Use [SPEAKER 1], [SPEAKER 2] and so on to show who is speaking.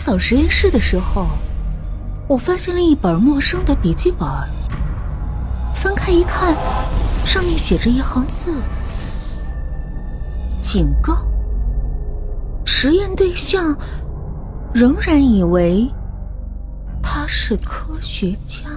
[SPEAKER 1] 扫实验室的时候我发现了一本陌生的笔记本。翻开一看上面写着一行字警告。实验对象仍然以为他是科学家。